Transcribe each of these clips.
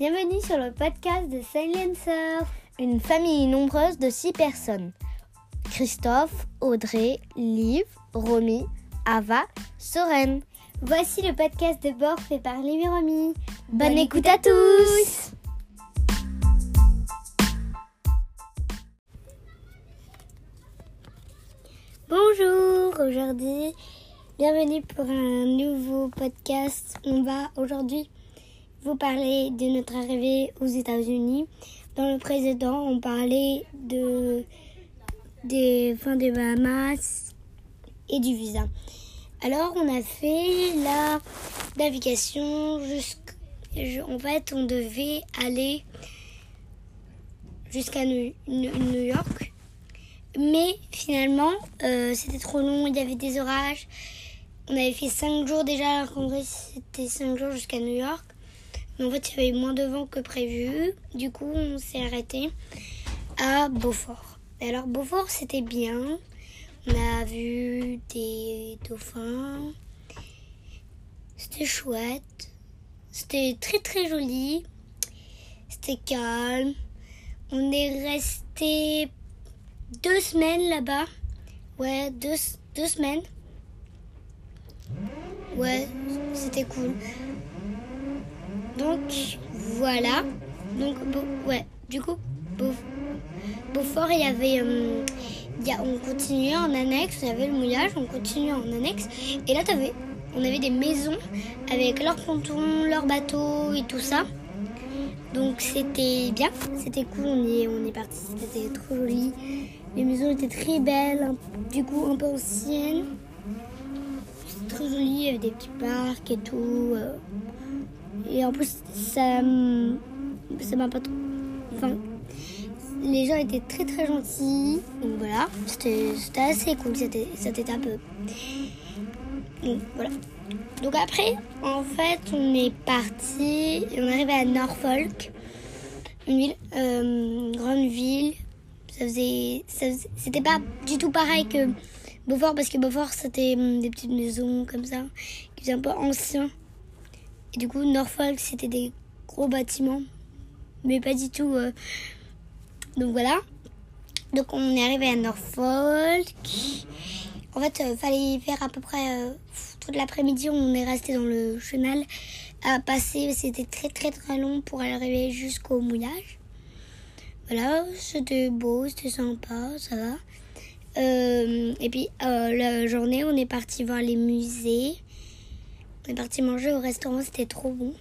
Bienvenue sur le podcast de Silencer, une famille nombreuse de six personnes. Christophe, Audrey, Liv, Romy, Ava, Soren. Voici le podcast de bord fait par Liv et Romy. Bonne, écoute à tous Bonjour, aujourd'hui, bienvenue pour un nouveau podcast. On va aujourd'hui vous parler de notre arrivée aux États-Unis. Dans le précédent, on parlait de des fins des Bahamas et du visa. Alors, on a fait la navigation jusqu'à. En fait, on devait aller jusqu'à New York. Mais finalement, euh, c'était trop long, il y avait des orages. On avait fait 5 jours déjà, alors qu'en vrai, c'était 5 jours jusqu'à New York. En fait, il y avait moins de vent que prévu. Du coup, on s'est arrêté à Beaufort. alors, Beaufort, c'était bien. On a vu des dauphins. C'était chouette. C'était très très joli. C'était calme. On est resté deux semaines là-bas. Ouais, deux, deux semaines. Ouais, c'était cool. Donc, voilà. Donc, ouais, du coup, Beaufort, il y avait. Euh, y a, on continuait en annexe, y avait le mouillage, on continuait en annexe. Et là, avais, on avait des maisons avec leurs pontons, leurs bateaux et tout ça. Donc c'était bien, c'était cool, on est, on est parti, c'était trop joli. Les maisons étaient très belles, du coup un peu anciennes. C'était très joli, il y avait des petits parcs et tout. Et en plus, ça ça m'a pas trop. Enfin, les gens étaient très très gentils. Donc voilà, c'était assez cool cette, cette étape. Donc voilà. Donc après, en fait, on est parti, on est arrivé à Norfolk, une ville, euh, grande ville. Ça faisait, c'était pas du tout pareil que Beaufort parce que Beaufort c'était hum, des petites maisons comme ça, qui étaient un peu anciens. Et du coup, Norfolk c'était des gros bâtiments, mais pas du tout. Euh. Donc voilà. Donc on est arrivé à Norfolk. En fait, euh, fallait faire à peu près toute l'après-midi, on est resté dans le chenal à passer. C'était très très très long pour arriver jusqu'au mouillage. Voilà, c'était beau, c'était sympa, ça va. Euh, et puis euh, la journée, on est parti voir les musées. On est parti manger au restaurant, c'était trop bon.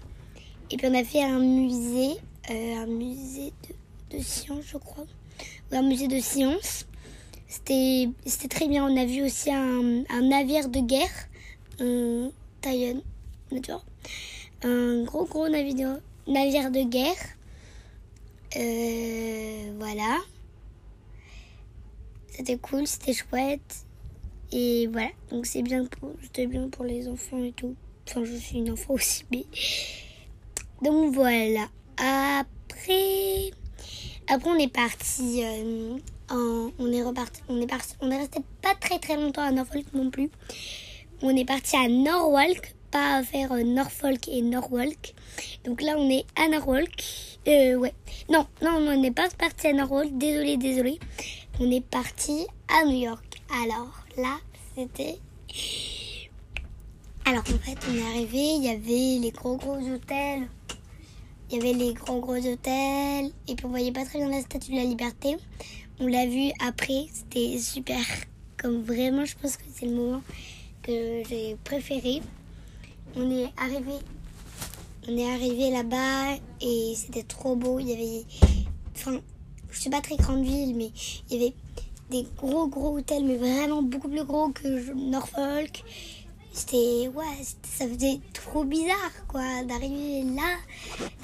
Et puis on a fait un musée, euh, un musée de, sciences, je crois. Ou un musée de sciences. C'était très bien. On a vu aussi un, navire de guerre un Taïwan, un gros gros navire, de guerre. Euh, voilà. C'était cool, c'était chouette. Et voilà, donc c'est bien bien pour les enfants et tout. Enfin, je suis une enfant aussi, mais. Donc voilà. Après. Après, on est parti. Euh, en, on est reparti. On est parti. On est resté pas très très longtemps à Norfolk non plus on est parti à Norwalk, pas faire euh, Norfolk et Norwalk. Donc là, on est à Norwalk. Euh, ouais. Non, non, on n'est pas parti à Norwalk. Désolé, désolé. On est parti à New York. Alors là, c'était. Alors en fait, on est arrivé, il y avait les gros gros hôtels. Il y avait les gros gros hôtels. Et puis on voyait pas très bien la statue de la liberté. On l'a vu après, c'était super. Comme vraiment, je pense que c'est le moment que j'ai préféré. On est arrivé, on est arrivé là-bas et c'était trop beau. Il y avait, enfin, je suis pas très grande ville, mais il y avait des gros gros hôtels, mais vraiment beaucoup plus gros que Norfolk. C'était, ouais, ça faisait trop bizarre, quoi, d'arriver là,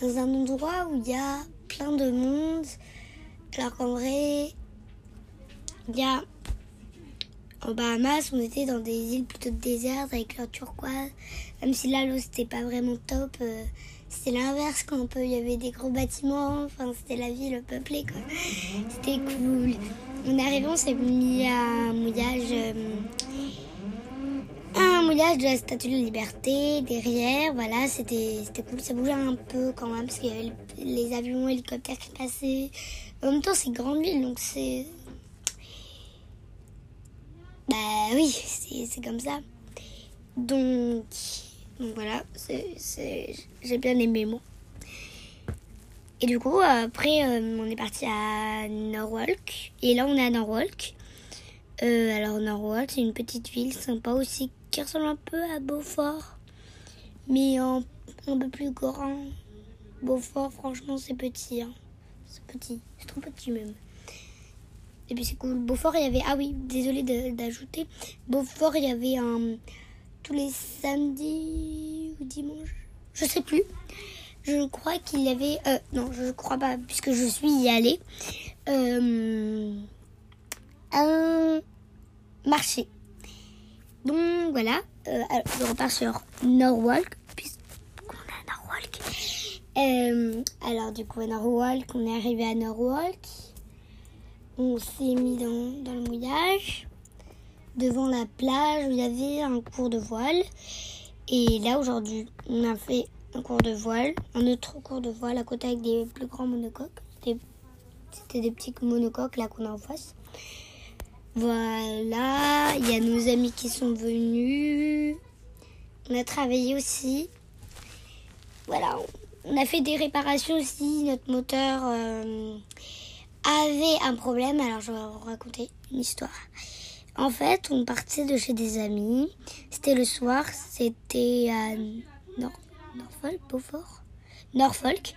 dans un endroit où il y a plein de monde, alors qu'en vrai, il y a en Bahamas, on était dans des îles plutôt désertes avec leur turquoise. Même si là, l'eau, c'était pas vraiment top. Euh, c'était l'inverse quand on peut, il y avait des gros bâtiments. Enfin, c'était la ville peuplée, quoi. C'était cool. On arrivé, on s'est mis à un mouillage. Euh, de la Statue de la Liberté derrière. Voilà, c'était c'était cool. Ça bougeait un peu quand même parce qu'il y avait les avions, hélicoptères qui passaient. En même temps, c'est grande ville, donc c'est. Bah oui, c'est comme ça. Donc, donc voilà, j'ai bien aimé moi. Et du coup, après, euh, on est parti à Norwalk. Et là, on est à Norwalk. Euh, alors, Norwalk, c'est une petite ville sympa aussi qui ressemble un peu à Beaufort. Mais un, un peu plus grand. Beaufort, franchement, c'est petit. Hein. C'est petit. C'est trop petit même. Et puis c'est cool. Beaufort, il y avait. Ah oui, désolé d'ajouter. Beaufort, il y avait un. Tous les samedis ou dimanches. Je sais plus. Je crois qu'il y avait. Euh, non, je crois pas, puisque je suis y allée. Euh, un marché. Voilà. Euh, je repars sur Norwalk, puisqu'on est à Norwalk. Euh, alors du coup, à Norwalk, on est arrivé à Norwalk. On s'est mis dans, dans le mouillage devant la plage où il y avait un cours de voile. Et là aujourd'hui, on a fait un cours de voile, un autre cours de voile à côté avec des plus grands monocoques. C'était des petits monocoques là qu'on a en face. Voilà, il y a nos amis qui sont venus. On a travaillé aussi. Voilà, on a fait des réparations aussi. Notre moteur euh, avait un problème. Alors je vais vous raconter une histoire. En fait, on partait de chez des amis. C'était le soir. C'était à Norfolk, Beaufort, Norfolk.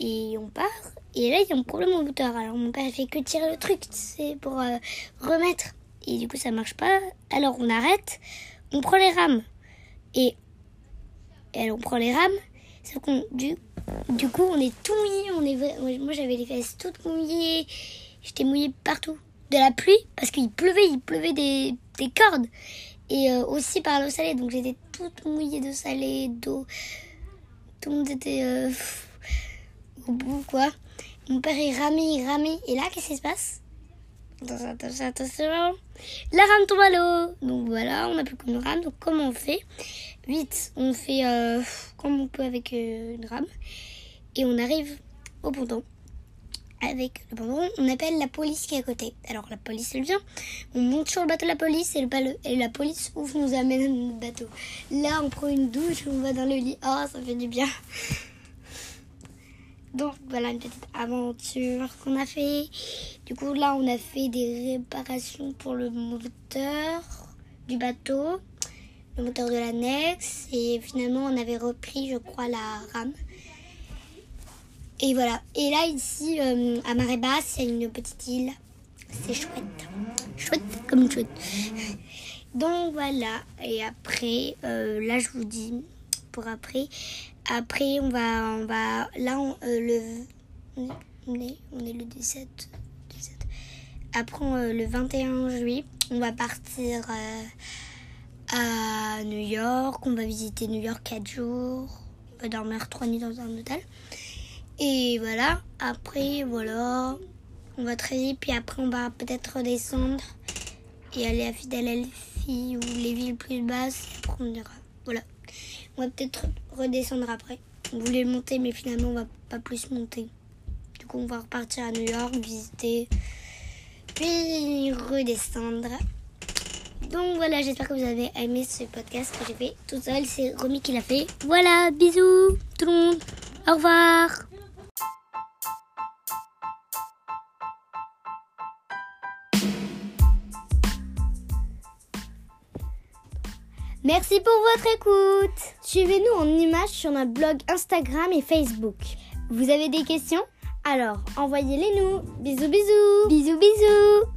Et on part. Et là, il y a un problème au moteur. Alors mon père fait que tirer le truc, c'est pour euh, remettre. Et du coup, ça marche pas. Alors on arrête. On prend les rames. Et, alors on prend les rames. Sauf qu'on du, du coup, on est tout mouillé. On est, moi, j'avais les fesses toutes mouillées. J'étais mouillée partout. De la pluie, parce qu'il pleuvait, il pleuvait des, des cordes et euh, aussi par l'eau salée. Donc j'étais toute mouillée de salé, d'eau. Tout le monde était euh, au bout, quoi. Mon père, il ramait, il ramait. Et là, qu'est-ce qui se passe? Attention, attention, attention. La rame tombe à l'eau. Donc voilà, on n'a plus qu'une rame. Donc comment on fait? Vite, on fait euh, comme on peut avec une rame. Et on arrive au ponton avec le banderon, on appelle la police qui est à côté. Alors la police elle vient, on monte sur le bateau de la police et, le, et la police ouf nous amène notre bateau. Là on prend une douche, on va dans le lit, oh ça fait du bien. Donc voilà une petite aventure qu'on a fait. Du coup là on a fait des réparations pour le moteur du bateau, le moteur de l'annexe et finalement on avait repris je crois la rame. Et voilà. Et là, ici, euh, à marée basse, il y a une petite île. C'est chouette. Chouette comme chouette. Donc voilà. Et après, euh, là, je vous dis pour après. Après, on va, on va, là, on, euh, le, on est, on est le 17, 17. Après, le 21 juillet, on va partir à New York. On va visiter New York 4 jours. On va dormir 3 nuits dans un hôtel. Et voilà, après, voilà, on va très puis après on va peut-être redescendre et aller à Philadelphie ou les villes plus basses, après on ira. Voilà, on va peut-être redescendre après. On voulait monter, mais finalement on va pas plus monter. Du coup, on va repartir à New York, visiter, puis redescendre. Donc voilà, j'espère que vous avez aimé ce podcast que j'ai fait tout seul. C'est Romy qui l'a fait. Voilà, bisous tout le monde. Au revoir. Merci pour votre écoute. Suivez-nous en images sur notre blog Instagram et Facebook. Vous avez des questions? Alors, envoyez-les nous. Bisous bisous. Bisous bisous.